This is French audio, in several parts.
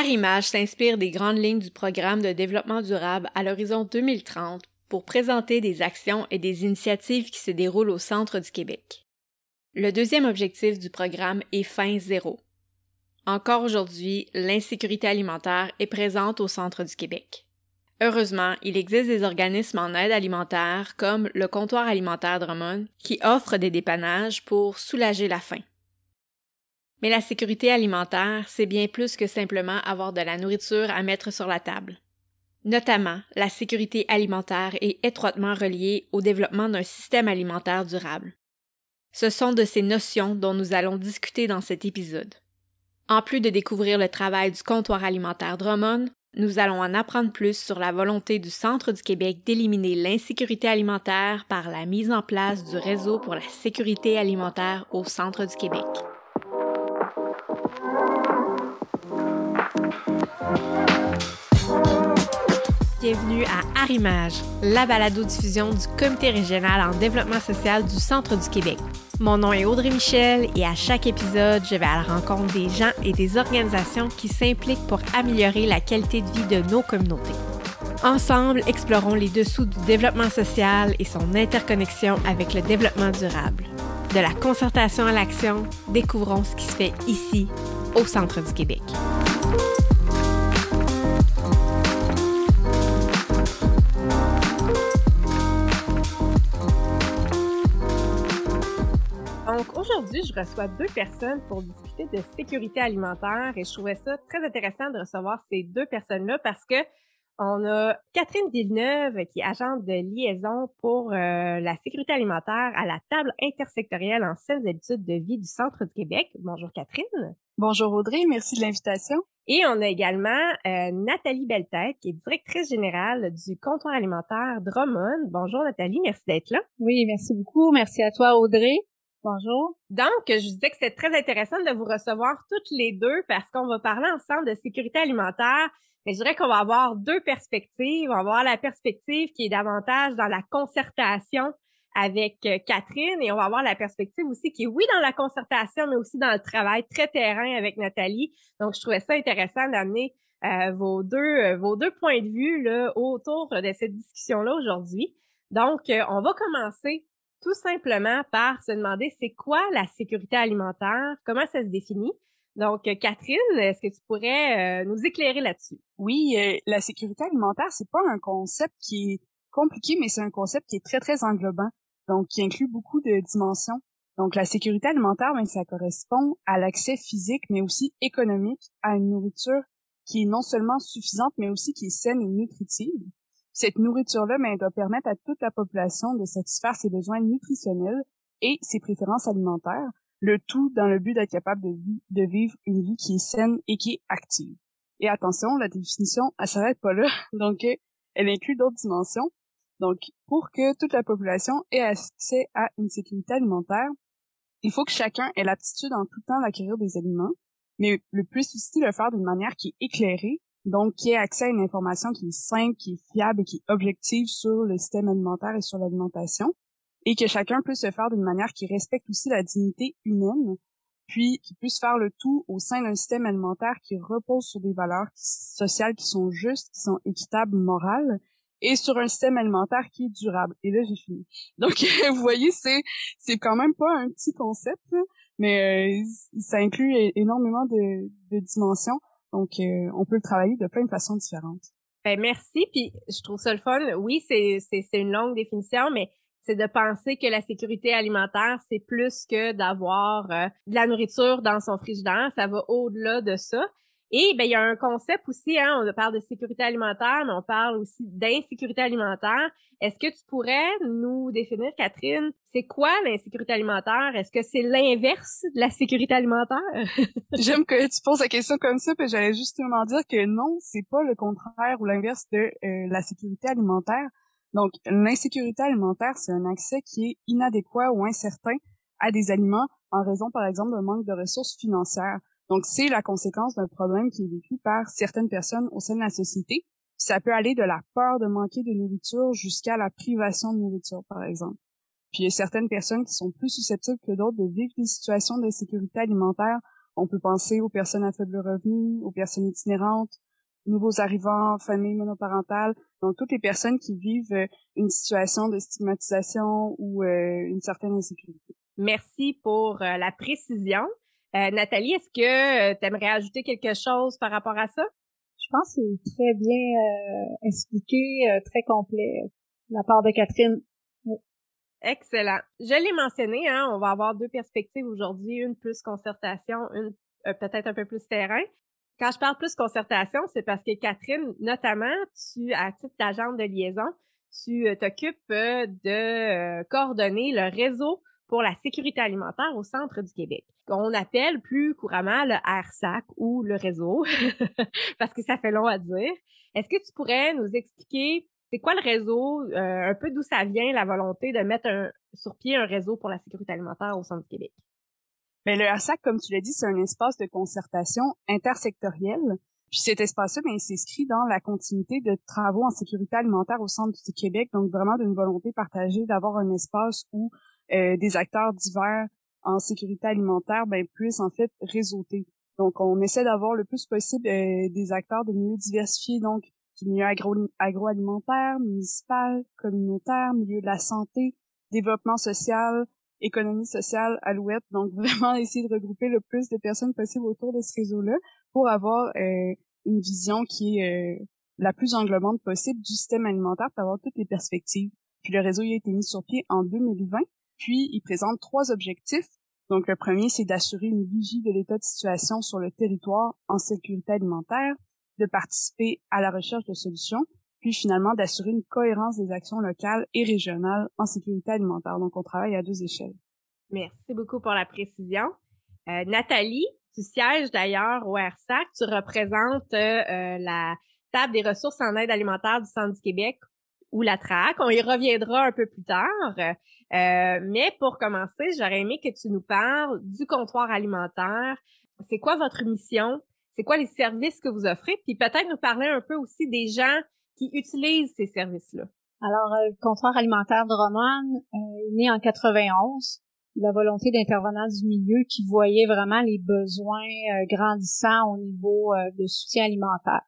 Arimage s'inspire des grandes lignes du programme de développement durable à l'horizon 2030 pour présenter des actions et des initiatives qui se déroulent au centre du Québec. Le deuxième objectif du programme est fin zéro. Encore aujourd'hui, l'insécurité alimentaire est présente au centre du Québec. Heureusement, il existe des organismes en aide alimentaire comme le comptoir alimentaire Drummond qui offrent des dépannages pour soulager la faim. Mais la sécurité alimentaire, c'est bien plus que simplement avoir de la nourriture à mettre sur la table. Notamment, la sécurité alimentaire est étroitement reliée au développement d'un système alimentaire durable. Ce sont de ces notions dont nous allons discuter dans cet épisode. En plus de découvrir le travail du comptoir alimentaire Drummond, nous allons en apprendre plus sur la volonté du Centre du Québec d'éliminer l'insécurité alimentaire par la mise en place du réseau pour la sécurité alimentaire au Centre du Québec. Bienvenue à Arrimage, la balado-diffusion du Comité régional en développement social du Centre du Québec. Mon nom est Audrey Michel et à chaque épisode, je vais à la rencontre des gens et des organisations qui s'impliquent pour améliorer la qualité de vie de nos communautés. Ensemble, explorons les dessous du développement social et son interconnexion avec le développement durable. De la concertation à l'action, découvrons ce qui se fait ici, au centre du Québec. Aujourd'hui, je reçois deux personnes pour discuter de sécurité alimentaire et je trouvais ça très intéressant de recevoir ces deux personnes-là parce que on a Catherine Villeneuve qui est agente de liaison pour euh, la sécurité alimentaire à la table intersectorielle en saines habitudes de vie du Centre du Québec. Bonjour Catherine. Bonjour Audrey, merci de l'invitation. Et on a également euh, Nathalie Belletête, qui est directrice générale du comptoir alimentaire Drummond. Bonjour Nathalie, merci d'être là. Oui, merci beaucoup. Merci à toi Audrey. Bonjour. Donc, je disais que c'était très intéressant de vous recevoir toutes les deux parce qu'on va parler ensemble de sécurité alimentaire. Mais je dirais qu'on va avoir deux perspectives. On va avoir la perspective qui est davantage dans la concertation avec euh, Catherine et on va avoir la perspective aussi qui est oui dans la concertation mais aussi dans le travail très terrain avec Nathalie. Donc je trouvais ça intéressant d'amener euh, vos deux euh, vos deux points de vue là autour de cette discussion là aujourd'hui. Donc on va commencer tout simplement par se demander c'est quoi la sécurité alimentaire, comment ça se définit? Donc, euh, Catherine, est-ce que tu pourrais euh, nous éclairer là-dessus? Oui, euh, la sécurité alimentaire, c'est pas un concept qui est compliqué, mais c'est un concept qui est très, très englobant, donc qui inclut beaucoup de dimensions. Donc, la sécurité alimentaire, ben, ça correspond à l'accès physique, mais aussi économique à une nourriture qui est non seulement suffisante, mais aussi qui est saine et nutritive. Cette nourriture-là, ben, doit permettre à toute la population de satisfaire ses besoins nutritionnels et ses préférences alimentaires, le tout dans le but d'être capable de, vivre une vie qui est saine et qui est active. Et attention, la définition, elle s'arrête pas là, donc elle inclut d'autres dimensions. Donc, pour que toute la population ait accès à une sécurité alimentaire, il faut que chacun ait l'aptitude en tout temps d'acquérir des aliments, mais le plus aussi le faire d'une manière qui est éclairée, donc qui ait accès à une information qui est simple, qui est fiable et qui est objective sur le système alimentaire et sur l'alimentation, et que chacun puisse se faire d'une manière qui respecte aussi la dignité humaine, puis qui puisse faire le tout au sein d'un système alimentaire qui repose sur des valeurs sociales qui sont justes, qui sont équitables, morales, et sur un système alimentaire qui est durable. Et là, j'ai fini. Donc, vous voyez, c'est c'est quand même pas un petit concept, mais euh, ça inclut énormément de, de dimensions. Donc, euh, on peut le travailler de plein de façons différentes. Ben, merci. Puis, je trouve ça le fun. Oui, c'est une longue définition, mais c'est de penser que la sécurité alimentaire, c'est plus que d'avoir euh, de la nourriture dans son frigidaire. Ça va au-delà de ça. Et ben il y a un concept aussi, hein, on parle de sécurité alimentaire, mais on parle aussi d'insécurité alimentaire. Est-ce que tu pourrais nous définir, Catherine, c'est quoi l'insécurité alimentaire? Est-ce que c'est l'inverse de la sécurité alimentaire? J'aime que tu poses la question comme ça, puis j'allais justement dire que non, c'est pas le contraire ou l'inverse de euh, la sécurité alimentaire. Donc, l'insécurité alimentaire, c'est un accès qui est inadéquat ou incertain à des aliments en raison, par exemple, d'un manque de ressources financières. Donc, c'est la conséquence d'un problème qui est vécu par certaines personnes au sein de la société. Ça peut aller de la peur de manquer de nourriture jusqu'à la privation de nourriture, par exemple. Puis il y a certaines personnes qui sont plus susceptibles que d'autres de vivre des situations d'insécurité alimentaire. On peut penser aux personnes à faible revenu, aux personnes itinérantes, nouveaux arrivants, familles monoparentales, donc toutes les personnes qui vivent euh, une situation de stigmatisation ou euh, une certaine insécurité. Merci pour euh, la précision. Nathalie, est-ce que tu aimerais ajouter quelque chose par rapport à ça? Je pense que c'est très bien expliqué, très complet de la part de Catherine. Excellent. Je l'ai mentionné, hein, on va avoir deux perspectives aujourd'hui, une plus concertation, une peut-être un peu plus terrain. Quand je parle plus concertation, c'est parce que Catherine, notamment, tu, à titre d'agente de liaison, tu euh, t'occupes euh, de euh, coordonner le réseau pour la sécurité alimentaire au centre du Québec, qu'on appelle plus couramment le RSAC ou le réseau, parce que ça fait long à dire. Est-ce que tu pourrais nous expliquer c'est quoi le réseau, un peu d'où ça vient la volonté de mettre sur pied un réseau pour la sécurité alimentaire au centre du Québec? Mais le RSAC, comme tu l'as dit, c'est un espace de concertation intersectorielle. Puis cet espace-là, ben, s'inscrit dans la continuité de travaux en sécurité alimentaire au centre du Québec, donc vraiment d'une volonté partagée d'avoir un espace où euh, des acteurs divers en sécurité alimentaire ben, puissent en fait réseauter. Donc on essaie d'avoir le plus possible euh, des acteurs de milieux diversifiés, donc du milieu agro agroalimentaire, municipal, communautaire, milieu de la santé, développement social, économie sociale Alouette. Donc vraiment essayer de regrouper le plus de personnes possible autour de ce réseau-là pour avoir euh, une vision qui est euh, la plus englobante possible du système alimentaire pour avoir toutes les perspectives. Puis le réseau il a été mis sur pied en 2020. Puis il présente trois objectifs. Donc le premier, c'est d'assurer une vigie de l'état de situation sur le territoire en sécurité alimentaire, de participer à la recherche de solutions, puis finalement d'assurer une cohérence des actions locales et régionales en sécurité alimentaire. Donc, on travaille à deux échelles. Merci beaucoup pour la précision. Euh, Nathalie, tu sièges d'ailleurs au RSAC, tu représentes euh, la table des ressources en aide alimentaire du Centre du Québec ou la TRAC. On y reviendra un peu plus tard. Euh, mais pour commencer, j'aurais aimé que tu nous parles du comptoir alimentaire. C'est quoi votre mission? C'est quoi les services que vous offrez? Puis peut-être nous parler un peu aussi des gens qui utilisent ces services-là? Alors, euh, le comptoir alimentaire de Roman euh, est né en 91. La volonté d'intervenants du milieu qui voyait vraiment les besoins euh, grandissants au niveau de soutien alimentaire.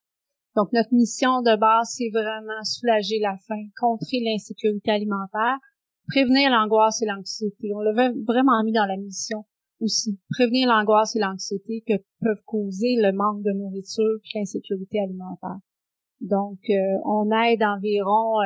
Donc, notre mission de base, c'est vraiment soulager la faim, contrer l'insécurité alimentaire, prévenir l'angoisse et l'anxiété. On l'avait vraiment mis dans la mission aussi. Prévenir l'angoisse et l'anxiété que peuvent causer le manque de nourriture et l'insécurité alimentaire. Donc, euh, on aide environ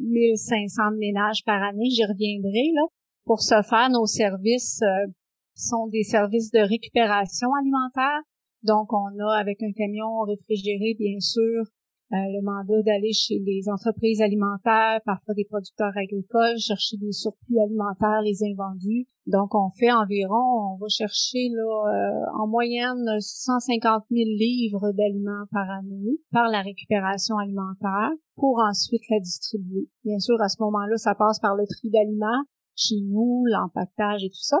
1500 euh, ménages par année. J'y reviendrai là. Pour ce faire, nos services euh, sont des services de récupération alimentaire. Donc, on a avec un camion réfrigéré, bien sûr, euh, le mandat d'aller chez les entreprises alimentaires, parfois des producteurs agricoles, chercher des surplus alimentaires, les invendus. Donc, on fait environ, on va chercher là, euh, en moyenne 150 000 livres d'aliments par année par la récupération alimentaire pour ensuite la distribuer. Bien sûr, à ce moment-là, ça passe par le tri d'aliments chez nous, l'empaquetage et tout ça.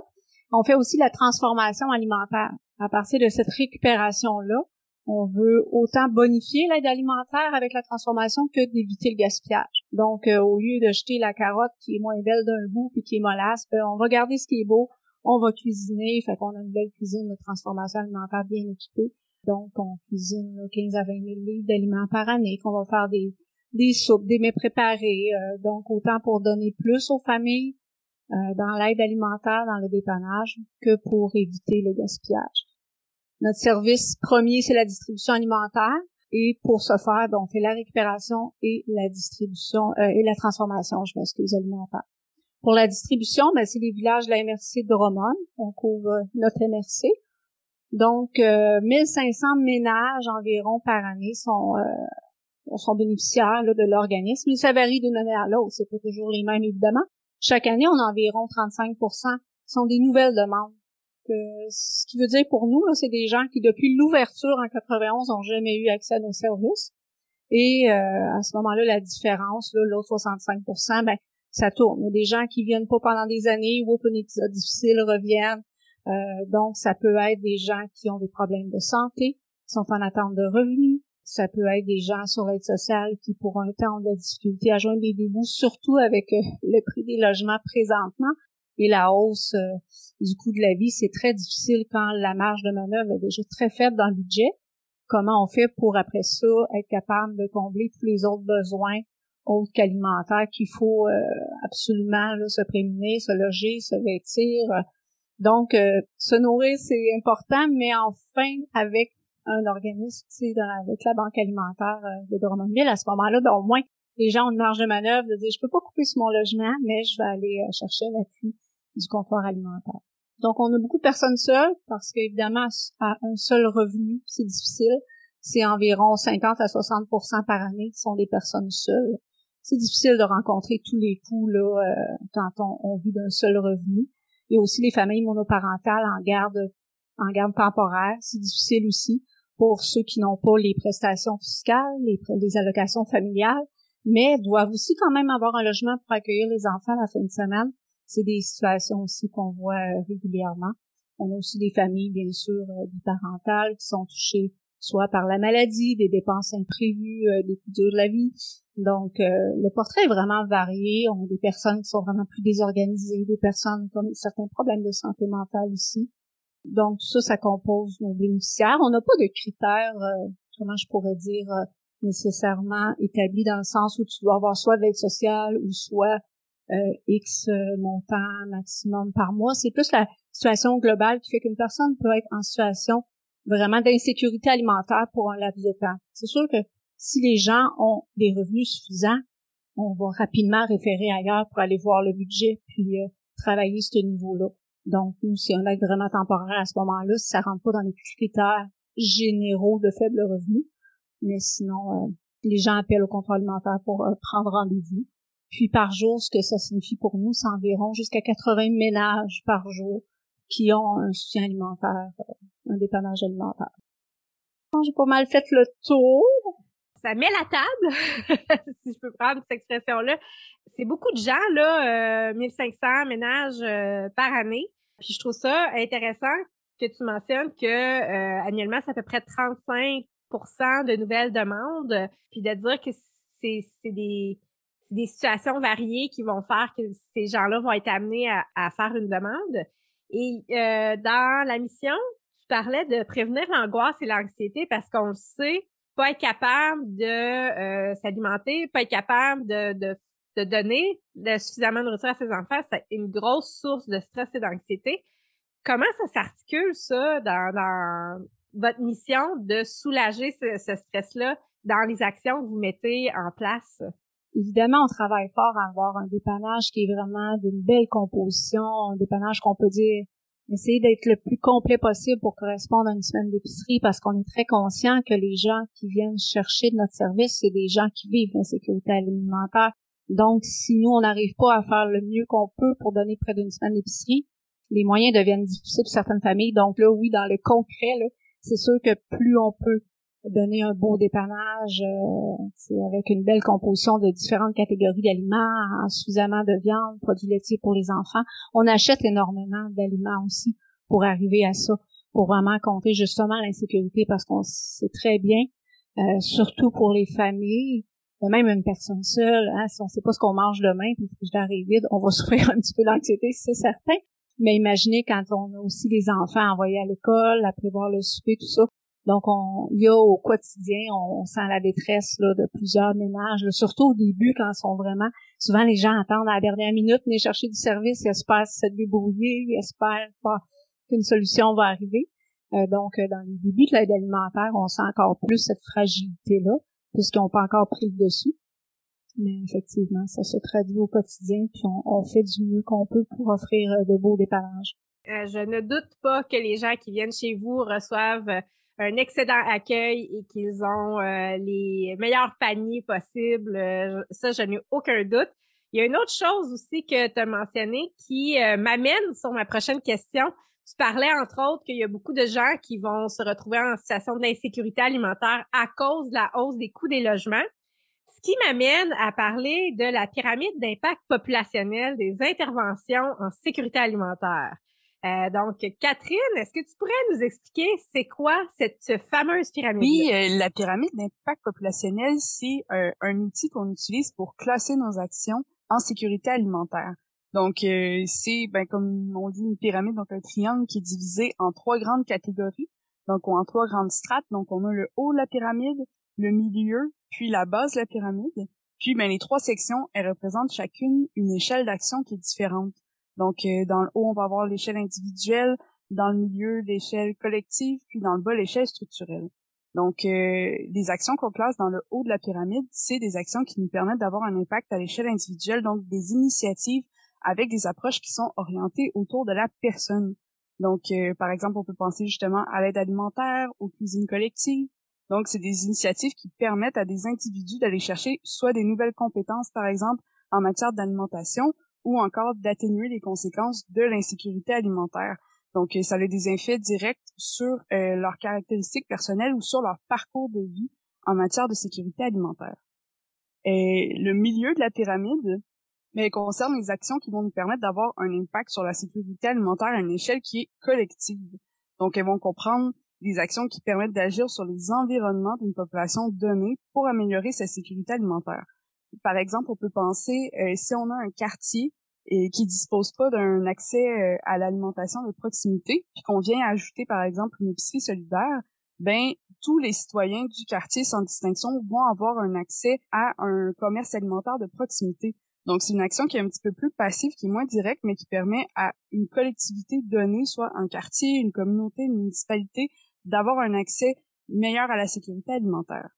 On fait aussi la transformation alimentaire. À partir de cette récupération-là, on veut autant bonifier l'aide alimentaire avec la transformation que d'éviter le gaspillage. Donc, euh, au lieu de jeter la carotte qui est moins belle d'un bout puis qui est mollasse, ben, on va garder ce qui est beau, on va cuisiner, fait qu'on a une belle cuisine de transformation alimentaire bien équipée. Donc, on cuisine 15 à 20 000 litres d'aliments par année, qu'on va faire des, des soupes, des mets préparés, euh, donc autant pour donner plus aux familles euh, dans l'aide alimentaire, dans le dépannage, que pour éviter le gaspillage. Notre service premier, c'est la distribution alimentaire. Et pour ce faire, donc, on fait la récupération et la distribution euh, et la transformation, je m'excuse, alimentaire. Pour la distribution, ben, c'est les villages de la MRC de Romane. On couvre notre MRC. Donc, euh, 1500 ménages environ par année sont euh, sont bénéficiaires là, de l'organisme. Ça varie d'une année à l'autre. C'est pas toujours les mêmes, évidemment. Chaque année, on a environ 35% sont des nouvelles demandes ce qui veut dire pour nous, c'est des gens qui, depuis l'ouverture en 91, n'ont jamais eu accès à nos services. Et euh, à ce moment-là, la différence, l'autre 65% ben, ça tourne. Des gens qui viennent pas pendant des années ou un épisode difficile reviennent. Euh, donc, ça peut être des gens qui ont des problèmes de santé, qui sont en attente de revenus. Ça peut être des gens sur l'aide sociale qui, pour un temps, ont de la difficulté à joindre des débuts, surtout avec euh, le prix des logements présentement. Et la hausse euh, du coût de la vie, c'est très difficile quand la marge de manœuvre est déjà très faible dans le budget. Comment on fait pour après ça être capable de combler tous les autres besoins autres qu'alimentaires qu'il faut euh, absolument se prémunir, se loger, se vêtir? Donc, euh, se nourrir, c'est important, mais enfin, avec un organisme, sais, avec la banque alimentaire de Drummondville, à ce moment-là, ben, au moins, les gens ont une marge de manœuvre de dire, je peux pas couper sur mon logement, mais je vais aller chercher l'appui du confort alimentaire. Donc, on a beaucoup de personnes seules parce qu'évidemment, à un seul revenu, c'est difficile. C'est environ 50 à 60 par année qui sont des personnes seules. C'est difficile de rencontrer tous les coûts là, euh, quand on, vit d'un seul revenu. A aussi les familles monoparentales en garde en garde temporaire. C'est difficile aussi pour ceux qui n'ont pas les prestations fiscales, les, les allocations familiales, mais doivent aussi quand même avoir un logement pour accueillir les enfants la fin de semaine c'est des situations aussi qu'on voit euh, régulièrement. On a aussi des familles, bien sûr, euh, biparentales qui sont touchées soit par la maladie, des dépenses imprévues, euh, des coups durs de la vie. Donc, le portrait est vraiment varié. On a des personnes qui sont vraiment plus désorganisées, des personnes qui ont certains problèmes de santé mentale aussi. Donc, tout ça, ça compose nos bénéficiaires. On n'a pas de critères, comment je pourrais dire, nécessairement établis dans le sens où tu dois avoir soit de l'aide sociale ou soit euh, X euh, montant maximum par mois. C'est plus la situation globale qui fait qu'une personne peut être en situation vraiment d'insécurité alimentaire pour un laps de temps. C'est sûr que si les gens ont des revenus suffisants, on va rapidement référer ailleurs pour aller voir le budget puis euh, travailler ce niveau-là. Donc, nous, si on est vraiment temporaire à ce moment-là, si ça rentre pas dans les critères généraux de faible revenu, mais sinon, les gens appellent au contrôle alimentaire pour prendre rendez-vous. Puis par jour, ce que ça signifie pour nous, c'est environ jusqu'à 80 ménages par jour qui ont un soutien alimentaire, euh, un dépannage alimentaire. J'ai pas mal fait le tour. Ça met la table, si je peux prendre cette expression-là. C'est beaucoup de gens, là, 1500 euh, ménages euh, par année. Puis je trouve ça intéressant que tu mentionnes que annuellement, c'est à peu près 35% de nouvelles demandes, puis de dire que c'est des des situations variées qui vont faire que ces gens-là vont être amenés à, faire une demande. Et euh, dans la mission, tu parlais de prévenir l'angoisse et l'anxiété parce qu'on le sait, pas être capable de euh, s'alimenter, pas être capable de, de, de donner suffisamment de nourriture à ses enfants, c'est une grosse source de stress et d'anxiété. Comment ça s'articule, ça, dans, dans votre mission de soulager ce, ce stress-là dans les actions que vous mettez en place? Évidemment, on travaille fort à avoir un dépannage qui est vraiment d'une belle composition, un dépannage qu'on peut dire essayer d'être le plus complet possible pour correspondre à une semaine d'épicerie parce qu'on est très conscient que les gens qui viennent chercher notre service, c'est des gens qui vivent l'insécurité alimentaire. Donc, si nous, on n'arrive pas à faire le mieux qu'on peut pour donner près d'une semaine d'épicerie, les moyens deviennent difficiles pour certaines familles. Donc là, oui, dans le concret, c'est sûr que plus on peut donner un beau dépannage euh, avec une belle composition de différentes catégories d'aliments, suffisamment de viande, produits laitiers pour les enfants. On achète énormément d'aliments aussi pour arriver à ça, pour vraiment compter justement l'insécurité parce qu'on sait très bien, euh, surtout pour les familles, même une personne seule, hein, si on sait pas ce qu'on mange demain, puis le frigidaire vide, on va souffrir un petit peu d'anxiété, c'est certain. Mais imaginez quand on a aussi des enfants envoyés à l'école, à prévoir le souper, tout ça, donc, on, il y a au quotidien, on, sent la détresse là, de plusieurs ménages, surtout au début quand ils sont vraiment. Souvent, les gens attendent à la dernière minute, venir chercher du service, ils espèrent se débrouiller, ils espèrent qu'une solution va arriver. Euh, donc, euh, dans le début de l'aide alimentaire, on sent encore plus cette fragilité-là, puisqu'ils n'ont pas encore pris le dessus. Mais effectivement, ça se traduit au quotidien, puis on, fait du mieux qu'on peut pour offrir euh, de beaux dépannages. je ne doute pas que les gens qui viennent chez vous reçoivent un excédent accueil et qu'ils ont euh, les meilleurs paniers possibles. Euh, ça, je n'ai aucun doute. Il y a une autre chose aussi que tu as mentionné qui euh, m'amène sur ma prochaine question. Tu parlais entre autres qu'il y a beaucoup de gens qui vont se retrouver en situation d'insécurité alimentaire à cause de la hausse des coûts des logements. Ce qui m'amène à parler de la pyramide d'impact populationnel des interventions en sécurité alimentaire. Euh, donc, Catherine, est-ce que tu pourrais nous expliquer c'est quoi cette fameuse pyramide? Oui, euh, la pyramide d'impact populationnel, c'est euh, un outil qu'on utilise pour classer nos actions en sécurité alimentaire. Donc, euh, c'est, ben, comme on dit, une pyramide, donc un triangle qui est divisé en trois grandes catégories, donc en trois grandes strates. Donc, on a le haut de la pyramide, le milieu, puis la base de la pyramide. Puis, ben, les trois sections, elles représentent chacune une échelle d'action qui est différente. Donc, euh, dans le haut, on va avoir l'échelle individuelle, dans le milieu, l'échelle collective, puis dans le bas, l'échelle structurelle. Donc, euh, les actions qu'on classe dans le haut de la pyramide, c'est des actions qui nous permettent d'avoir un impact à l'échelle individuelle, donc des initiatives avec des approches qui sont orientées autour de la personne. Donc, euh, par exemple, on peut penser justement à l'aide alimentaire, aux cuisines collectives. Donc, c'est des initiatives qui permettent à des individus d'aller chercher soit des nouvelles compétences, par exemple, en matière d'alimentation, ou encore d'atténuer les conséquences de l'insécurité alimentaire. Donc, ça a des effets directs sur euh, leurs caractéristiques personnelles ou sur leur parcours de vie en matière de sécurité alimentaire. Et le milieu de la pyramide, mais concerne les actions qui vont nous permettre d'avoir un impact sur la sécurité alimentaire à une échelle qui est collective. Donc, elles vont comprendre des actions qui permettent d'agir sur les environnements d'une population donnée pour améliorer sa sécurité alimentaire. Par exemple, on peut penser euh, si on a un quartier et qui dispose pas d'un accès euh, à l'alimentation de proximité, puis qu'on vient ajouter par exemple une épicerie solidaire, ben tous les citoyens du quartier sans distinction vont avoir un accès à un commerce alimentaire de proximité. Donc, c'est une action qui est un petit peu plus passive, qui est moins directe, mais qui permet à une collectivité donnée, soit un quartier, une communauté, une municipalité, d'avoir un accès meilleur à la sécurité alimentaire.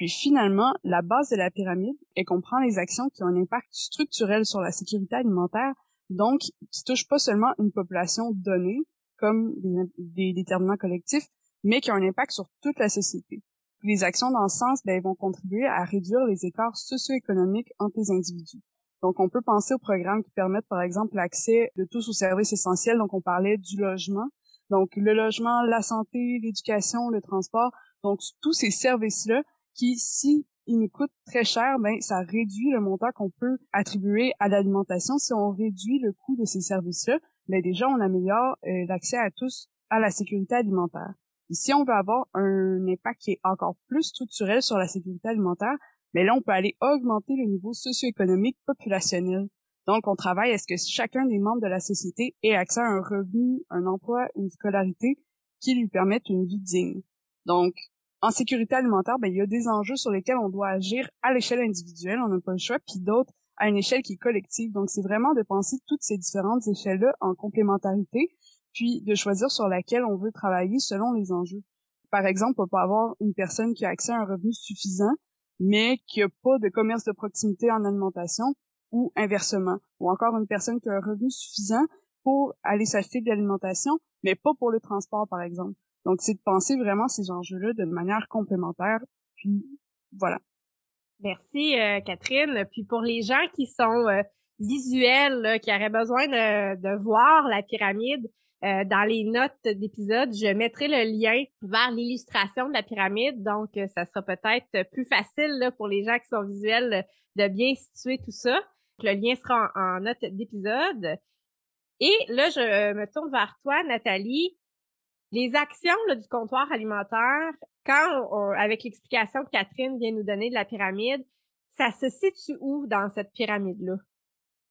Puis finalement, la base de la pyramide, elle comprend les actions qui ont un impact structurel sur la sécurité alimentaire, donc qui touchent pas seulement une population donnée, comme des, déterminants collectifs, mais qui ont un impact sur toute la société. Les actions dans ce sens ben, vont contribuer à réduire les écarts socio-économiques entre les individus. Donc, on peut penser aux programmes qui permettent, par exemple, l'accès de tous aux services essentiels. Donc, on parlait du logement. Donc, le logement, la santé, l'éducation, le transport. Donc, tous ces services-là qui, si ils nous coûtent très cher, ben, ça réduit le montant qu'on peut attribuer à l'alimentation. Si on réduit le coût de ces services-là, ben, déjà, on améliore euh, l'accès à tous à la sécurité alimentaire si on veut avoir un impact qui est encore plus structurel sur la sécurité alimentaire, mais là, on peut aller augmenter le niveau socio-économique populationnel. Donc, on travaille à ce que chacun des membres de la société ait accès à un revenu, un emploi, une scolarité qui lui permettent une vie digne. Donc, en sécurité alimentaire, ben, il y a des enjeux sur lesquels on doit agir à l'échelle individuelle, on n'a pas le choix, puis d'autres à une échelle qui est collective. Donc, c'est vraiment de penser toutes ces différentes échelles-là en complémentarité puis de choisir sur laquelle on veut travailler selon les enjeux. Par exemple, on peut avoir une personne qui a accès à un revenu suffisant, mais qui n'a pas de commerce de proximité en alimentation, ou inversement. Ou encore une personne qui a un revenu suffisant pour aller s'acheter de l'alimentation, mais pas pour le transport, par exemple. Donc, c'est de penser vraiment ces enjeux-là de manière complémentaire. Puis, voilà. Merci, euh, Catherine. Puis pour les gens qui sont euh, visuels, qui auraient besoin de, de voir la pyramide, euh, dans les notes d'épisode, je mettrai le lien vers l'illustration de la pyramide. Donc, euh, ça sera peut-être plus facile là, pour les gens qui sont visuels de bien situer tout ça. Le lien sera en, note d'épisode. Et là, je me tourne vers toi, Nathalie. Les actions du comptoir alimentaire, quand avec l'explication que Catherine vient nous donner de la pyramide, ça se situe où dans cette pyramide-là?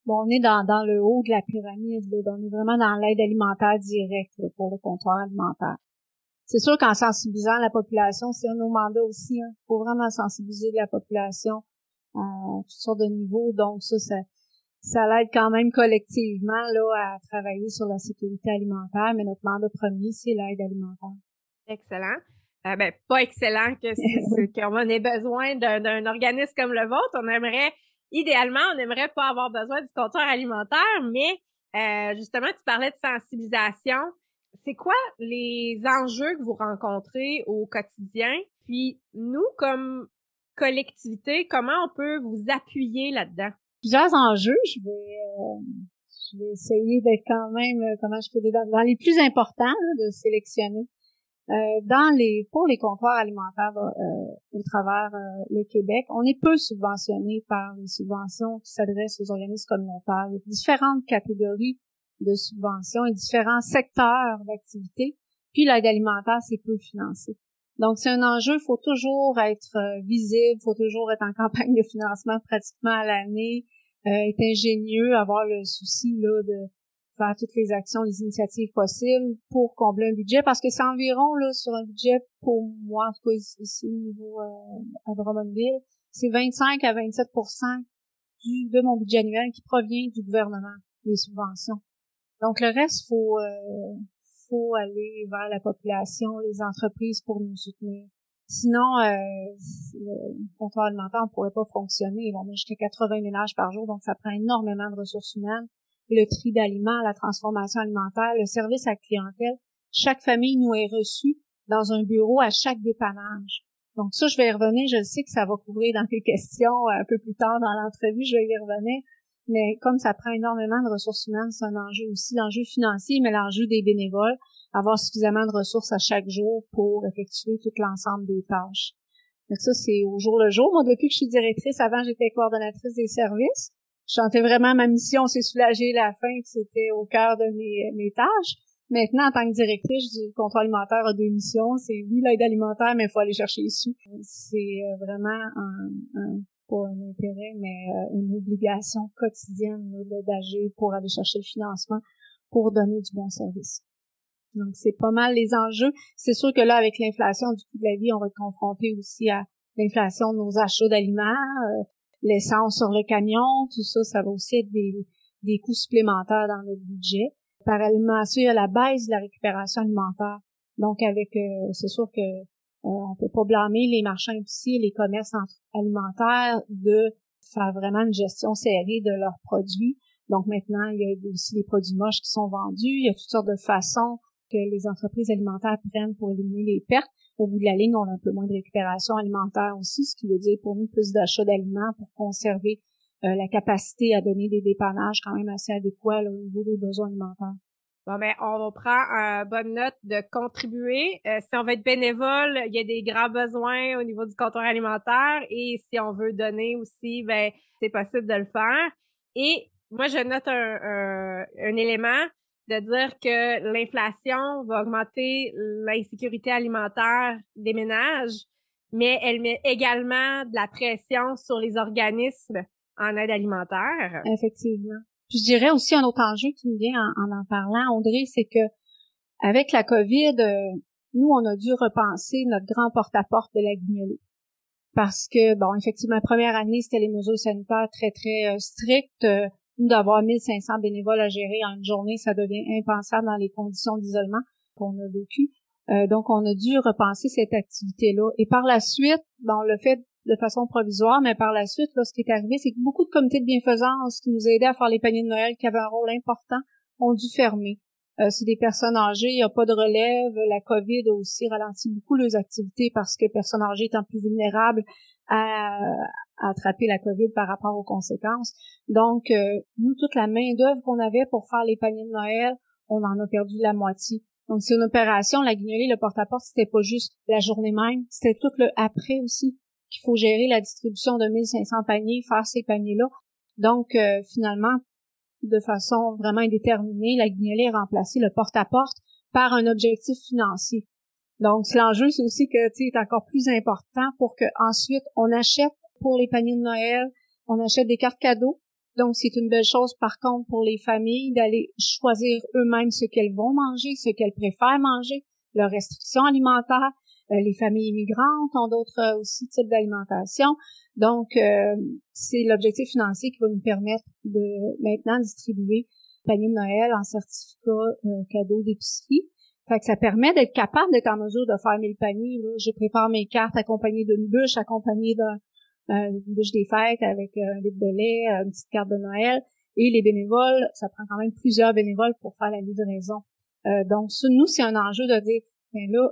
Bon, on est dans, dans le haut de la pyramide, là, on est vraiment dans l'aide alimentaire directe pour le comptoir alimentaire. C'est sûr qu'en sensibilisant la population, c'est un de nos aussi. Il hein, faut vraiment sensibiliser la population à toutes sortes de niveaux. Donc ça, ça, ça l'aide quand même collectivement là à travailler sur la sécurité alimentaire. Mais notre mandat premier, c'est l'aide alimentaire. Excellent. Euh, ben, pas excellent que qu'on ait besoin d'un organisme comme le vôtre. On aimerait idéalement, on n'aimerait pas avoir besoin du comptoir alimentaire, mais euh, justement, tu parlais de sensibilisation. C'est quoi les enjeux que vous rencontrez au quotidien? Puis nous, comme collectivité, comment on peut vous appuyer là-dedans? Plusieurs enjeux. Je vais, euh, je vais essayer d'être quand même, euh, comment je peux dire, dans les plus importants, de sélectionner. Euh, dans les pour les comptoirs alimentaires euh, au travers euh, le Québec, on est peu subventionné par les subventions qui s'adressent aux organismes communautaires. Il y a différentes catégories de subventions et différents secteurs d'activité. Puis l'aide alimentaire, c'est peu financé. Donc c'est un enjeu, il faut toujours être visible, il faut toujours être en campagne de financement pratiquement à l'année. euh, être ingénieux, avoir le souci là de faire toutes les actions, les initiatives possibles pour combler un budget, parce que c'est environ là sur un budget pour moi, en tout cas ici au niveau euh, à Drummondville, c'est 25 à 27% du de mon budget annuel qui provient du gouvernement, les subventions. Donc le reste, faut euh, faut aller vers la population, les entreprises pour nous soutenir. Sinon, euh, le comptoir alimentaire ne pourrait pas fonctionner. On a jusqu'à 80 ménages par jour, donc ça prend énormément de ressources humaines. Le tri d'aliments, la transformation alimentaire, le service à la clientèle. Chaque famille nous est reçue dans un bureau à chaque dépannage. Donc ça, je vais y revenir. Je sais que ça va couvrir dans tes questions un peu plus tard dans l'entrevue. Je vais y revenir. Mais comme ça prend énormément de ressources humaines, c'est un enjeu aussi, l'enjeu financier, mais l'enjeu des bénévoles, avoir suffisamment de ressources à chaque jour pour effectuer tout l'ensemble des tâches. Donc ça, c'est au jour le jour. Moi, depuis que je suis directrice, avant, j'étais coordonnatrice des services. Je sentais vraiment ma mission, c'est soulager la faim, c'était au cœur de mes, mes tâches. Maintenant, en tant que directrice du contrôle alimentaire à deux missions, c'est oui l'aide alimentaire, mais il faut aller chercher les sous. C'est euh, vraiment un, un, pas un intérêt, mais euh, une obligation quotidienne d'agir pour aller chercher le financement pour donner du bon service. Donc, c'est pas mal les enjeux. C'est sûr que là, avec l'inflation du coût de la vie, on va être confronté aussi à l'inflation de nos achats d'aliments, euh, l'essence sur le camion, tout ça, ça va aussi être des, des coûts supplémentaires dans notre budget. Parallèlement à il y a la baisse de la récupération alimentaire. Donc, avec, euh, c'est sûr que on peut pas blâmer les marchands ici, les commerces alimentaires de faire vraiment une gestion serrée de leurs produits. Donc maintenant, il y a aussi les produits moches qui sont vendus. Il y a toutes sortes de façons que les entreprises alimentaires prennent pour éliminer les pertes. Au bout de la ligne, on a un peu moins de récupération alimentaire aussi, ce qui veut dire pour nous plus d'achat d'aliments pour conserver euh, la capacité à donner des dépannages quand même assez adéquats au niveau des besoins alimentaires. Bon, ben, on prend une bonne note de contribuer. Euh, si on veut être bénévole, il y a des grands besoins au niveau du comptoir alimentaire et si on veut donner aussi, ben, c'est possible de le faire. Et moi, je note un, un élément de dire que l'inflation va augmenter l'insécurité alimentaire des ménages, mais elle met également de la pression sur les organismes en aide alimentaire. Effectivement. Je dirais aussi un autre enjeu qui me vient en en, parlant, André, c'est que avec la COVID, euh, nous, on a dû repenser notre grand porte-à-porte de la guignolée. Parce que, bon, effectivement, la première année, c'était les mesures sanitaires très, très euh, strictes d'avoir 1500 bénévoles à gérer en une journée, ça devient impensable dans les conditions d'isolement qu'on a vécu. Euh, donc, on a dû repenser cette activité-là. Et par la suite, bon, on l'a fait de façon provisoire, mais par la suite, là, ce qui est arrivé, c'est que beaucoup de comités de bienfaisance qui nous aidaient à faire les paniers de Noël, qui avaient un rôle important, ont dû fermer. Euh, c'est des personnes âgées, il n'y a pas de relève. La COVID a aussi ralenti beaucoup leurs activités parce que personnes âgées étant plus vulnérables à, attraper la COVID par rapport aux conséquences. Donc, euh, nous, toute la main-d'œuvre qu'on avait pour faire les paniers de Noël, on en a perdu la moitié. Donc, c'est une opération, la guignolée, le porte-à-porte, c'était pas juste la journée même, c'était tout le après aussi qu'il faut gérer la distribution de 1500 paniers, faire ces paniers-là. Donc, euh, finalement, de façon vraiment indéterminée, la guignolée a remplacé le porte-à-porte par un objectif financier. Donc, l'enjeu, c'est aussi que, tu est encore plus important pour que ensuite on achète pour les paniers de Noël, on achète des cartes cadeaux. Donc, c'est une belle chose, par contre, pour les familles d'aller choisir eux-mêmes ce qu'elles vont manger, ce qu'elles préfèrent manger, leurs restrictions alimentaires. Euh, les familles immigrantes ont d'autres euh, aussi types d'alimentation. Donc, euh, c'est l'objectif financier qui va nous permettre de maintenant distribuer panier de Noël en certificat cadeau d'épicerie. Fait que ça permet d'être capable d'être en mesure de faire mes paniers. Je prépare mes cartes accompagnées d'une bûche, accompagnées d'un une bûche des fêtes avec un litre de lait, une petite carte de Noël. Et les bénévoles, ça prend quand même plusieurs bénévoles pour faire la livraison. Euh, donc, nous, c'est un enjeu de dire, ben là,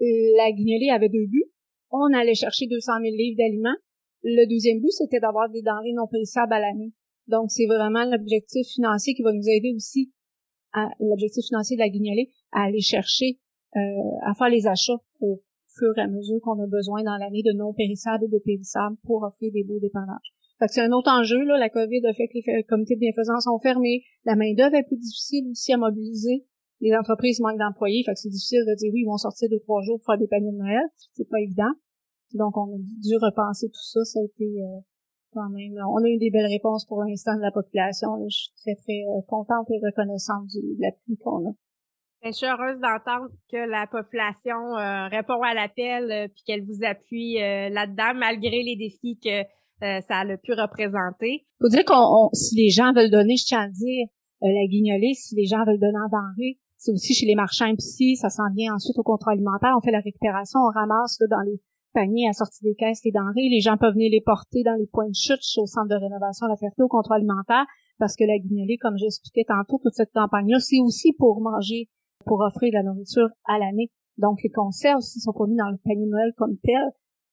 la guignolée avait deux buts. On allait chercher 200 000 livres d'aliments. Le deuxième but, c'était d'avoir des denrées non périssables à l'année. Donc, c'est vraiment l'objectif financier qui va nous aider aussi l'objectif financier de la guignolée à aller chercher, euh, à faire les achats au fur et à mesure qu'on a besoin dans l'année de non périssables et de périssables pour offrir des beaux que c'est un autre enjeu, là. La COVID a fait que les comités de bienfaisance sont fermés. La main-d'œuvre est plus difficile aussi à mobiliser les entreprises manquent d'employés, fait que c'est difficile de dire oui, ils vont sortir deux, trois jours pour faire des paniers de Noël. C'est pas évident. Donc, on a dû repenser tout ça. Ça a été, euh, quand même. On a eu des belles réponses pour l'instant de la population. Je suis très, très euh, contente et reconnaissante du, de l'appui qu'on a. Je suis heureuse d'entendre que la population euh, répond à l'appel euh, puis qu'elle vous appuie là-dedans malgré les défis que ça a pu représenter. Faut dire qu'on si les gens veulent donner, je tiens à dire, la guignolée, si les gens veulent donner en denrées, c'est aussi chez les marchands ici, ça s'en vient ensuite au contrôle alimentaire, on fait la récupération, on ramasse dans les paniers à sortie des caisses les denrées. Les gens peuvent venir les porter dans les points de chute au centre de rénovation La Ferté, au contrôle alimentaire, parce que la guignolée, comme j'expliquais tantôt, toute cette campagne-là, c'est aussi pour manger, pour offrir de la nourriture à l'année. Donc, les conserves aussi sont pas dans le panier Noël comme tel.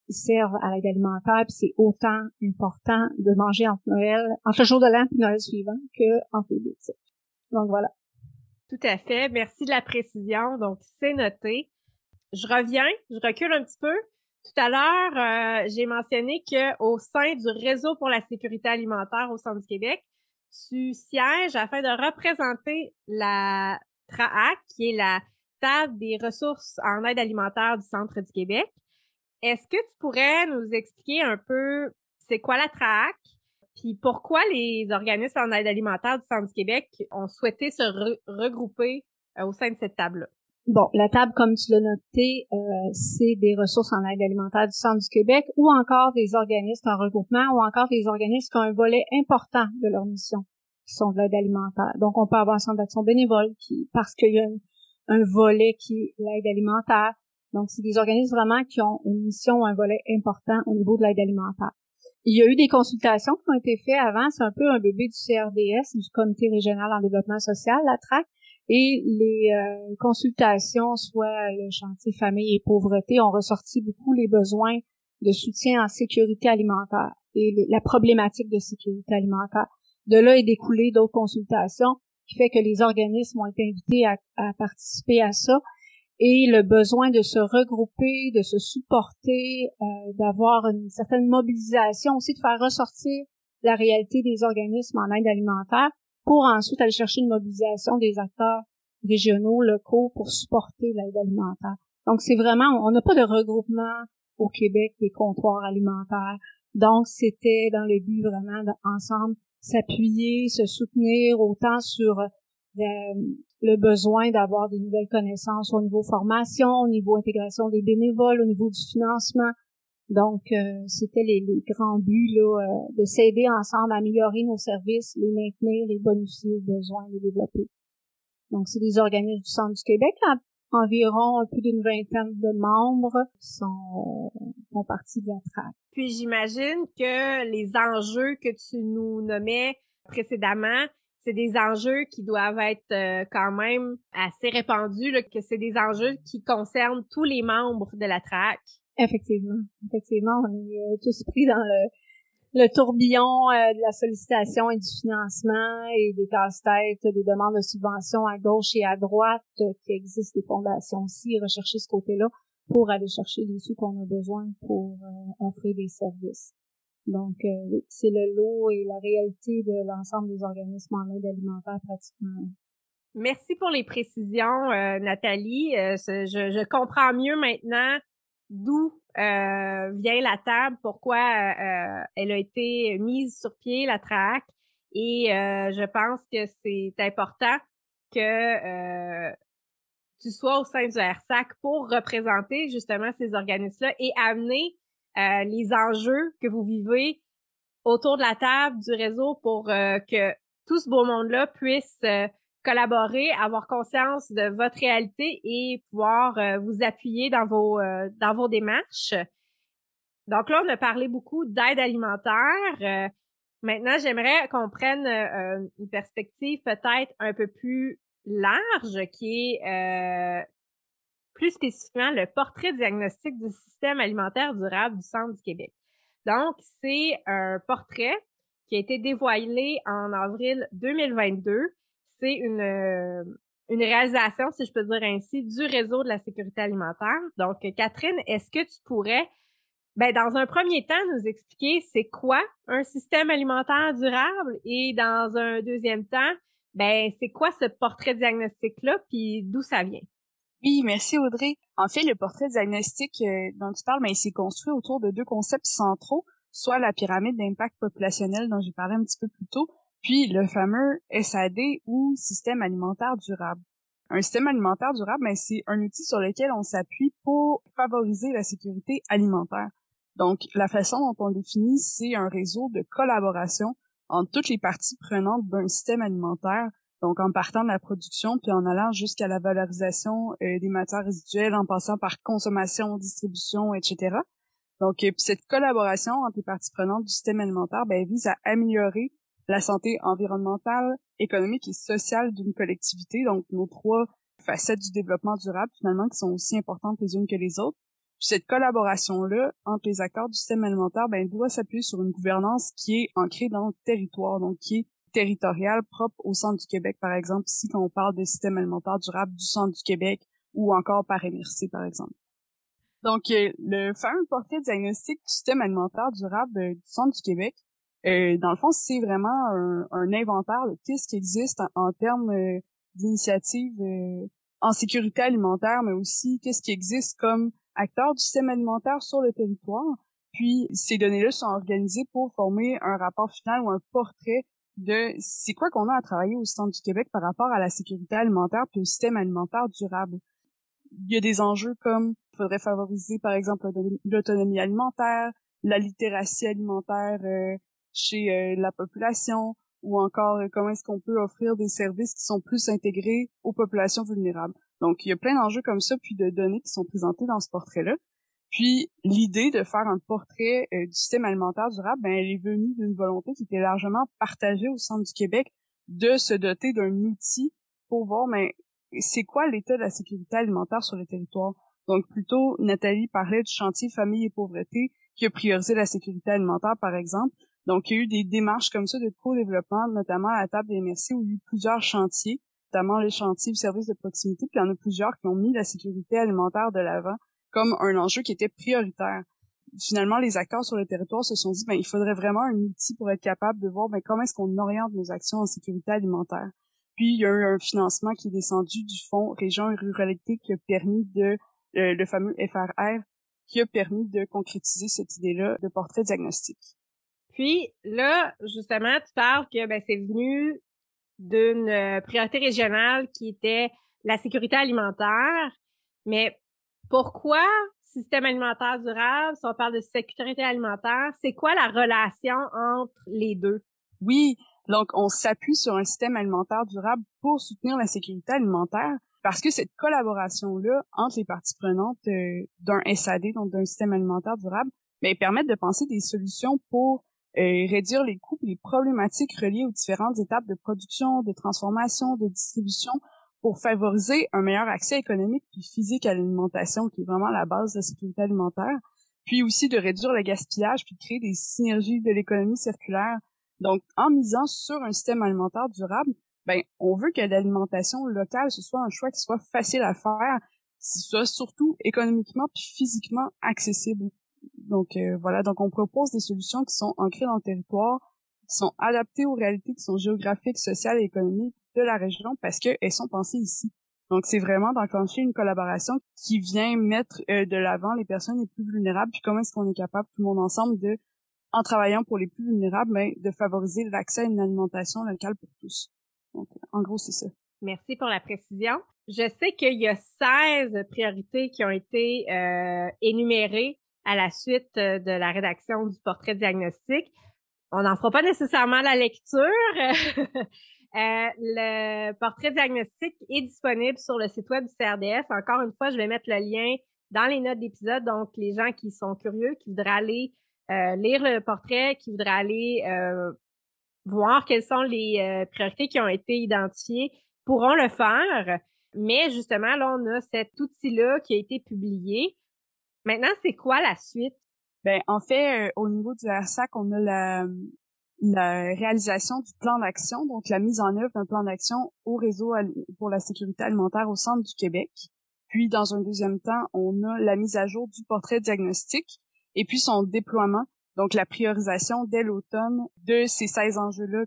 Ils servent à l'aide alimentaire, puis c'est autant important de manger entre Noël, entre le jour de l'an et Noël suivant, que entre les Donc, voilà. Tout à fait. Merci de la précision. Donc, c'est noté. Je reviens, je recule un petit peu. Tout à l'heure, euh, j'ai mentionné qu'au sein du réseau pour la sécurité alimentaire au Centre du Québec, tu sièges afin de représenter la TRAAC, qui est la table des ressources en aide alimentaire du Centre du Québec. Est-ce que tu pourrais nous expliquer un peu c'est quoi la TRAAC, puis pourquoi les organismes en aide alimentaire du Centre du Québec ont souhaité se regrouper euh, au sein de cette table-là? Bon, la table, comme tu l'as noté, euh, c'est des ressources en aide alimentaire du Centre du Québec ou encore des organismes en regroupement ou encore des organismes qui ont un volet important de leur mission, qui sont de l'aide alimentaire. Donc, on peut avoir un centre d'action bénévole qui, parce qu'il y a un, volet qui est l'aide alimentaire. Donc, c'est des organismes vraiment qui ont une mission ou un volet important au niveau de l'aide alimentaire. Il y a eu des consultations qui ont été faites avant, c'est un peu un bébé du CRDS, du Comité régional en développement social, la TRAC, et les euh, consultations, soit le chantier famille et pauvreté, ont ressorti beaucoup les besoins de soutien en sécurité alimentaire et la problématique de sécurité alimentaire. De là est découlé d'autres consultations qui fait que les organismes ont été invités à, participer à ça et le besoin de se regrouper, de se supporter, euh, d'avoir une certaine mobilisation aussi, de faire ressortir la réalité des organismes en aide alimentaire pour ensuite aller chercher une mobilisation des acteurs régionaux, locaux pour supporter l'aide alimentaire. Donc c'est vraiment, on n'a pas de regroupement au Québec des comptoirs alimentaires. Donc c'était dans le but vraiment d'ensemble s'appuyer, se soutenir autant sur euh, le besoin d'avoir de nouvelles connaissances au niveau formation, au niveau intégration des bénévoles, au niveau du financement, donc, euh, c'était les, grands buts là, euh, de s'aider ensemble à améliorer nos services, les maintenir, les bonifier aux besoins, les développer. Donc, c'est des organismes du Centre du Québec, environ plus d'une vingtaine de membres qui sont, font partie de la traque. Puis j'imagine que les enjeux que tu nous nommais précédemment, c'est des enjeux qui doivent être euh, quand même assez répandus, que c'est des enjeux qui concernent tous les membres de la traque. Effectivement. Effectivement, on est euh, tous pris dans le, le tourbillon euh, de la sollicitation et du financement et des casse-têtes, des demandes de subventions à gauche et à droite euh, qui existent des fondations aussi, rechercher ce côté-là pour aller chercher les sous qu'on a besoin pour offrir des services. Donc, c'est le lot et la réalité de l'ensemble des organismes en aide alimentaire pratiquement. Merci pour les précisions, Nathalie. je, je, comprends mieux maintenant d'où euh, vient la table, pourquoi euh, elle a été mise sur pied, la traque. Et euh, je pense que c'est important que tu sois au sein du RSAC pour représenter justement ces organismes-là et amener les enjeux que vous vivez autour de la table du réseau pour que tout ce beau monde-là puisse collaborer, avoir conscience de votre réalité et pouvoir euh, vous appuyer dans vos euh, dans vos démarches. Donc là, on a parlé beaucoup d'aide alimentaire. Euh, maintenant, j'aimerais qu'on prenne une perspective peut-être un peu plus large, qui est plus spécifiquement le portrait diagnostique du système alimentaire durable du Centre du Québec. Donc, c'est un portrait qui a été dévoilé en avril 2022 c'est une, euh, une réalisation, si je peux dire ainsi, du réseau de la sécurité alimentaire. Donc, Catherine, est-ce que tu pourrais, ben, dans un premier temps, nous expliquer c'est quoi un système alimentaire durable et dans un deuxième temps, ben, c'est quoi ce portrait diagnostic-là puis d'où ça vient? Oui, merci Audrey. En fait, le portrait diagnostic euh, dont tu parles, ben, il s'est construit autour de deux concepts centraux. soit la pyramide d'impact populationnel dont j'ai parlé un petit peu plus tôt, puis le fameux SAD ou système alimentaire durable. Un système alimentaire durable, ben, c'est un outil sur lequel on s'appuie pour favoriser la sécurité alimentaire. Donc, la façon dont on le définit, c'est un réseau de collaboration entre toutes les parties prenantes d'un système alimentaire, donc en partant de la production puis en allant jusqu'à la valorisation euh, des matières résiduelles, en passant par consommation, distribution, etc. Donc, euh, cette collaboration entre les parties prenantes du système alimentaire ben, vise à améliorer la santé environnementale, économique et sociale d'une collectivité, donc nos trois facettes du développement durable finalement qui sont aussi importantes les unes que les autres. cette collaboration-là entre les acteurs du système alimentaire ben, doit s'appuyer sur une gouvernance qui est ancrée dans le territoire, donc qui est territoriale, propre au centre du Québec, par exemple, si on parle de système alimentaire durable du centre du Québec ou encore par MRC, par exemple. Donc, euh, le fameux portrait diagnostic du système alimentaire durable euh, du centre du Québec, euh, dans le fond, c'est vraiment un, inventaire de qu'est-ce qui existe en, termes euh, d'initiatives euh, en sécurité alimentaire, mais aussi qu'est-ce qui existe comme acteur du système alimentaire sur le territoire. Puis ces données-là sont organisées pour former un rapport final ou un portrait de c'est quoi qu'on a à travailler au centre du Québec par rapport à la sécurité alimentaire puis au système alimentaire durable? Il y a des enjeux comme il faudrait favoriser par exemple l'autonomie alimentaire, la littératie alimentaire chez euh, la population ou encore euh, comment est-ce qu'on peut offrir des services qui sont plus intégrés aux populations vulnérables. Donc, il y a plein d'enjeux comme ça, puis de données qui sont présentés dans ce portrait-là. Puis, l'idée de faire un portrait euh, du système alimentaire durable, ben, elle est venue d'une volonté qui était largement partagée au centre du Québec de se doter d'un outil pour voir, ben, c'est quoi l'état de la sécurité alimentaire sur le territoire. Donc, plutôt, Nathalie parlait du chantier famille et pauvreté qui a priorisé la sécurité alimentaire, par exemple. Donc, il y a eu des démarches comme ça de co-développement, notamment à la table des MRC, où il y a eu plusieurs chantiers, notamment les chantiers du service de proximité, puis il y en a plusieurs qui ont mis la sécurité alimentaire de l'avant comme un enjeu qui était prioritaire. Finalement, les acteurs sur le territoire se sont dit, ben, il faudrait vraiment un outil pour être capable de voir, ben, comment est-ce qu'on oriente nos actions en sécurité alimentaire. Puis, il y a eu un financement qui est descendu du fonds Région et Ruralité qui a permis de, euh, le fameux FRR, qui a permis de concrétiser cette idée-là de portrait diagnostique. Puis là, justement, tu parles que ben, c'est venu d'une euh, priorité régionale qui était la sécurité alimentaire. Mais pourquoi système alimentaire durable, si on parle de sécurité alimentaire, c'est quoi la relation entre les deux? Oui, donc on s'appuie sur un système alimentaire durable pour soutenir la sécurité alimentaire parce que cette collaboration-là entre les parties prenantes euh, d'un SAD, donc d'un système alimentaire durable, ben, permet de penser des solutions pour et réduire les coûts et les problématiques reliées aux différentes étapes de production, de transformation, de distribution pour favoriser un meilleur accès économique et physique à l'alimentation, qui est vraiment la base de la sécurité alimentaire, puis aussi de réduire le gaspillage puis de créer des synergies de l'économie circulaire. Donc, en misant sur un système alimentaire durable, ben, on veut que l'alimentation locale, ce soit un choix qui soit facile à faire, qui soit surtout économiquement puis physiquement accessible. Donc euh, voilà, donc on propose des solutions qui sont ancrées dans le territoire, qui sont adaptées aux réalités qui sont géographiques, sociales et économiques de la région parce qu'elles sont pensées ici. Donc c'est vraiment d'enclencher une collaboration qui vient mettre euh, de l'avant les personnes les plus vulnérables, puis comment est-ce qu'on est capable tout le monde ensemble de, en travaillant pour les plus vulnérables, mais de favoriser l'accès à une alimentation locale pour tous. Donc en gros c'est ça. Merci pour la précision. Je sais qu'il y a 16 priorités qui ont été euh, énumérées à la suite euh, de la rédaction du portrait diagnostic. On n'en fera pas nécessairement la lecture. Euh, le portrait diagnostic est disponible sur le site web du CRDS. Encore une fois, je vais mettre le lien dans les notes d'épisode. Donc, les gens qui sont curieux, qui voudraient aller euh, lire le portrait, qui voudraient aller voir quelles sont les priorités qui ont été identifiées, pourront le faire. Mais justement, là, on a cet outil-là qui a été publié. Maintenant, c'est quoi la suite? Ben, en fait, euh, au niveau du RSAC, on a la, la réalisation du plan d'action, donc la mise en œuvre d'un plan d'action au réseau pour la sécurité alimentaire au centre du Québec. Puis, dans un deuxième temps, on a la mise à jour du portrait diagnostique et puis son déploiement, donc la priorisation dès l'automne de ces 16 enjeux-là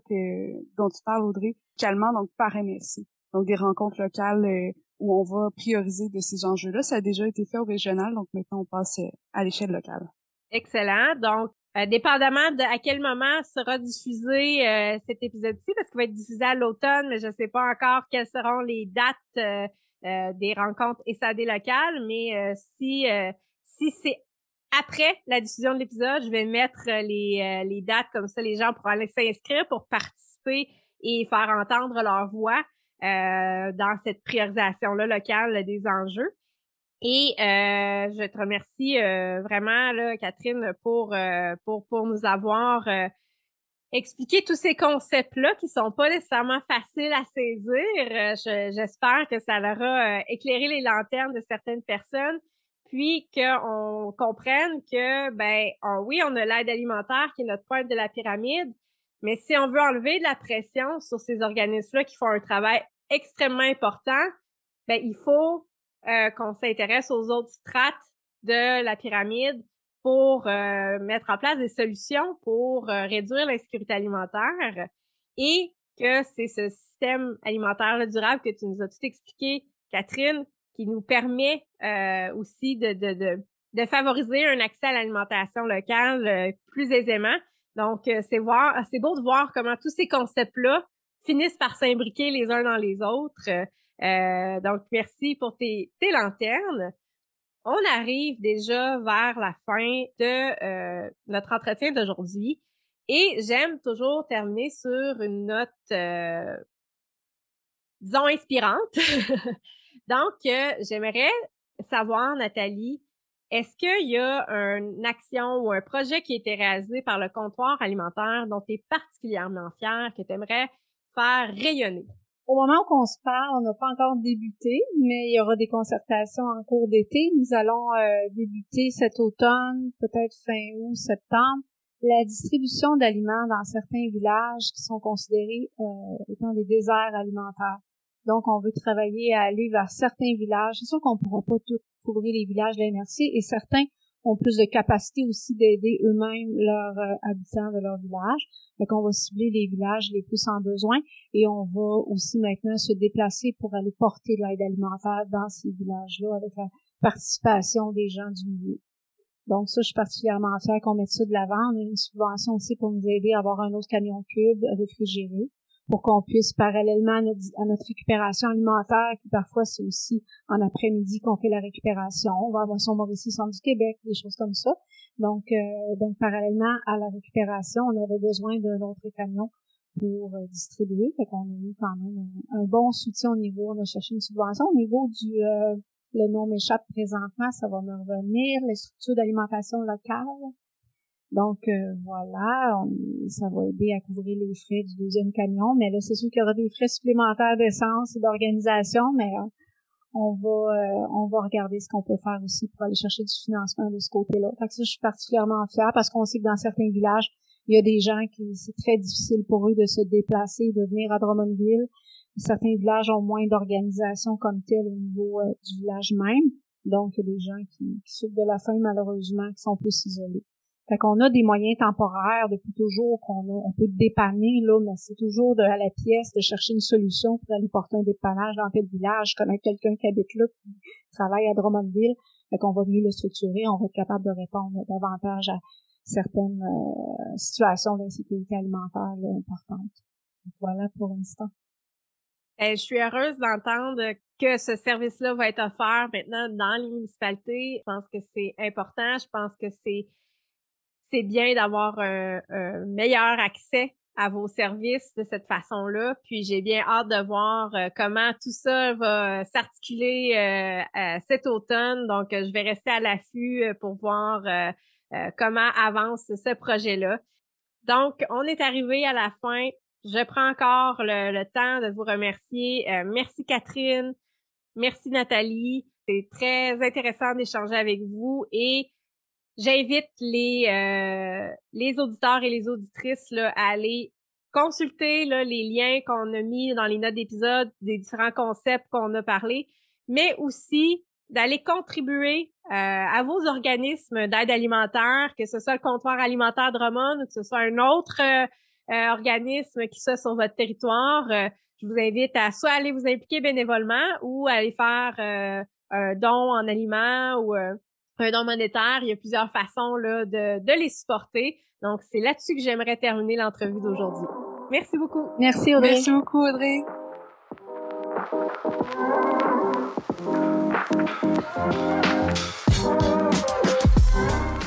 dont tu parles, Audrey, calmement, donc par MRC. Donc, des rencontres locales euh, où on va prioriser de ces enjeux-là. Ça a déjà été fait au régional, donc maintenant on passe euh, à l'échelle locale. Excellent. Donc, euh, dépendamment de à quel moment sera diffusé euh, cet épisode-ci, parce qu'il va être diffusé à l'automne, mais je ne sais pas encore quelles seront les dates des rencontres SAD locales, mais si si c'est après la diffusion de l'épisode, je vais mettre les, les dates comme ça, les gens pourront aller s'inscrire pour participer et faire entendre leur voix dans cette priorisation-là locale des enjeux. Et euh, je te remercie euh, vraiment, Catherine, pour, euh, pour, pour nous avoir expliqué tous ces concepts-là qui sont pas nécessairement faciles à saisir. J'espère que ça leur a éclairé les lanternes de certaines personnes, puis qu'on comprenne que, ben, oui, on a l'aide alimentaire qui est notre pointe de la pyramide, mais si on veut enlever de la pression sur ces organismes-là qui font un travail extrêmement important, ben, il faut euh, qu'on s'intéresse aux autres strates de la pyramide pour euh, mettre en place des solutions pour euh, réduire l'insécurité alimentaire et que c'est ce système alimentaire durable que tu nous as tout expliqué, Catherine, qui nous permet aussi de, de, de, de, favoriser un accès à l'alimentation locale plus aisément. Donc, c'est voir, c'est beau de voir comment tous ces concepts-là finissent par s'imbriquer les uns dans les autres. Euh, donc, merci pour tes, tes lanternes. On arrive déjà vers la fin de euh, notre entretien d'aujourd'hui et j'aime toujours terminer sur une note, euh, disons, inspirante. donc, j'aimerais savoir, Nathalie, est-ce qu'il y a une action ou un projet qui a été réalisé par le comptoir alimentaire dont tu es particulièrement fier, que tu aimerais faire rayonner? Au moment où on se parle, on n'a pas encore débuté, mais il y aura des concertations en cours d'été. Nous allons euh, débuter cet automne, peut-être fin août, septembre, la distribution d'aliments dans certains villages qui sont considérés euh, étant des déserts alimentaires. Donc, on veut travailler à aller vers certains villages. C'est sûr qu'on ne pourra pas tout couvrir les villages de et certains ont plus de capacité aussi d'aider eux-mêmes leurs euh, habitants de leur village. Donc, on va cibler les villages les plus en besoin et on va aussi maintenant se déplacer pour aller porter de l'aide alimentaire dans ces villages-là avec la participation des gens du milieu. Donc ça, je suis particulièrement fière qu'on mette ça de l'avant. On a une subvention aussi pour nous aider à avoir un autre camion cube réfrigéré pour qu'on puisse, parallèlement à notre, récupération alimentaire, qui parfois c'est aussi en après-midi qu'on fait la récupération, on va avoir son Mauricie Centre du Québec, des choses comme ça. Donc, euh, donc parallèlement à la récupération, on avait besoin d'un autre camion pour euh, distribuer. Fait qu'on a eu quand même un, bon soutien au niveau, on a cherché une subvention. Au niveau du, euh, le nom m'échappe présentement, ça va me revenir, les structures d'alimentation locale. Donc euh, voilà, ça va aider à couvrir les frais du deuxième camion. Mais là, c'est sûr qu'il y aura des frais supplémentaires d'essence et d'organisation, mais euh, on va euh, on va regarder ce qu'on peut faire aussi pour aller chercher du financement de ce côté-là. Fait que ça, je suis particulièrement fière parce qu'on sait que dans certains villages, il y a des gens qui c'est très difficile pour eux de se déplacer, de venir à Drummondville. Certains villages ont moins d'organisation comme telle au niveau du village même. Donc, il y a des gens qui souffrent de la faim, malheureusement, qui sont plus isolés. Fait qu'on a des moyens temporaires depuis toujours qu'on on peut dépanner, là, mais c'est toujours de, à la pièce de chercher une solution pour aller porter un dépannage dans tel village. Connais quelqu'un qui habite là, qui travaille à Drummondville. Fait qu'on va mieux le structurer, on va être capable de répondre davantage à certaines euh, situations d'insécurité alimentaire importantes. Voilà pour l'instant. Eh, je suis heureuse d'entendre que ce service-là va être offert maintenant dans les municipalités. Je pense que c'est important. Je pense que c'est c'est bien d'avoir un, meilleur accès à vos services de cette façon-là. Puis j'ai bien hâte de voir euh, comment tout ça va s'articuler euh, cet automne. Donc, je vais rester à l'affût euh, pour voir comment avance ce projet-là. Donc, on est arrivé à la fin. Je prends encore le, temps de vous remercier. merci Catherine. Merci Nathalie. C'est très intéressant d'échanger avec vous et j'invite les euh, les auditeurs et les auditrices là, à aller consulter là, les liens qu'on a mis dans les notes d'épisode des différents concepts qu'on a parlé, mais aussi d'aller contribuer euh, à vos organismes d'aide alimentaire, que ce soit le comptoir alimentaire Drummond ou que ce soit un autre euh, organisme qui soit sur votre territoire. je vous invite à soit aller vous impliquer bénévolement ou aller faire un don en aliments ou un don monétaire. Il y a plusieurs façons là, de, de les supporter. Donc, c'est là-dessus que j'aimerais terminer l'entrevue d'aujourd'hui. Merci beaucoup. Merci Audrey. Merci beaucoup Audrey.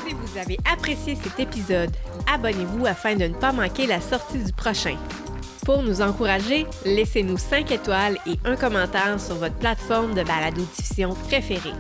Si vous avez apprécié cet épisode, abonnez-vous afin de ne pas manquer la sortie du prochain. Pour nous encourager, laissez-nous 5 étoiles et un commentaire sur votre plateforme de balado-diffusion préférée.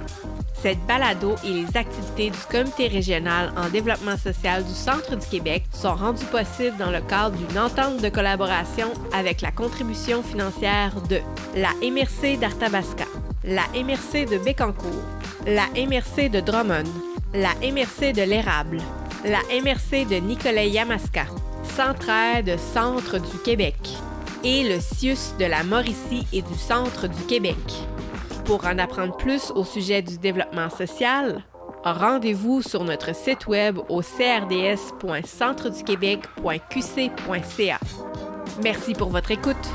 Cette balado et les activités du Comité régional en développement social du Centre du Québec sont rendues possibles dans le cadre d'une entente de collaboration avec la contribution financière de la MRC d'Arthabasca, la MRC de Bécancour, la MRC de Drummond, la MRC de l'Érable, la MRC de Nicolet-Yamaska, Centraide Centre du Québec et le CIUS de la Mauricie et du Centre du Québec. Pour en apprendre plus au sujet du développement social, rendez-vous sur notre site web au crds.centreduquebec.qc.ca. Merci pour votre écoute.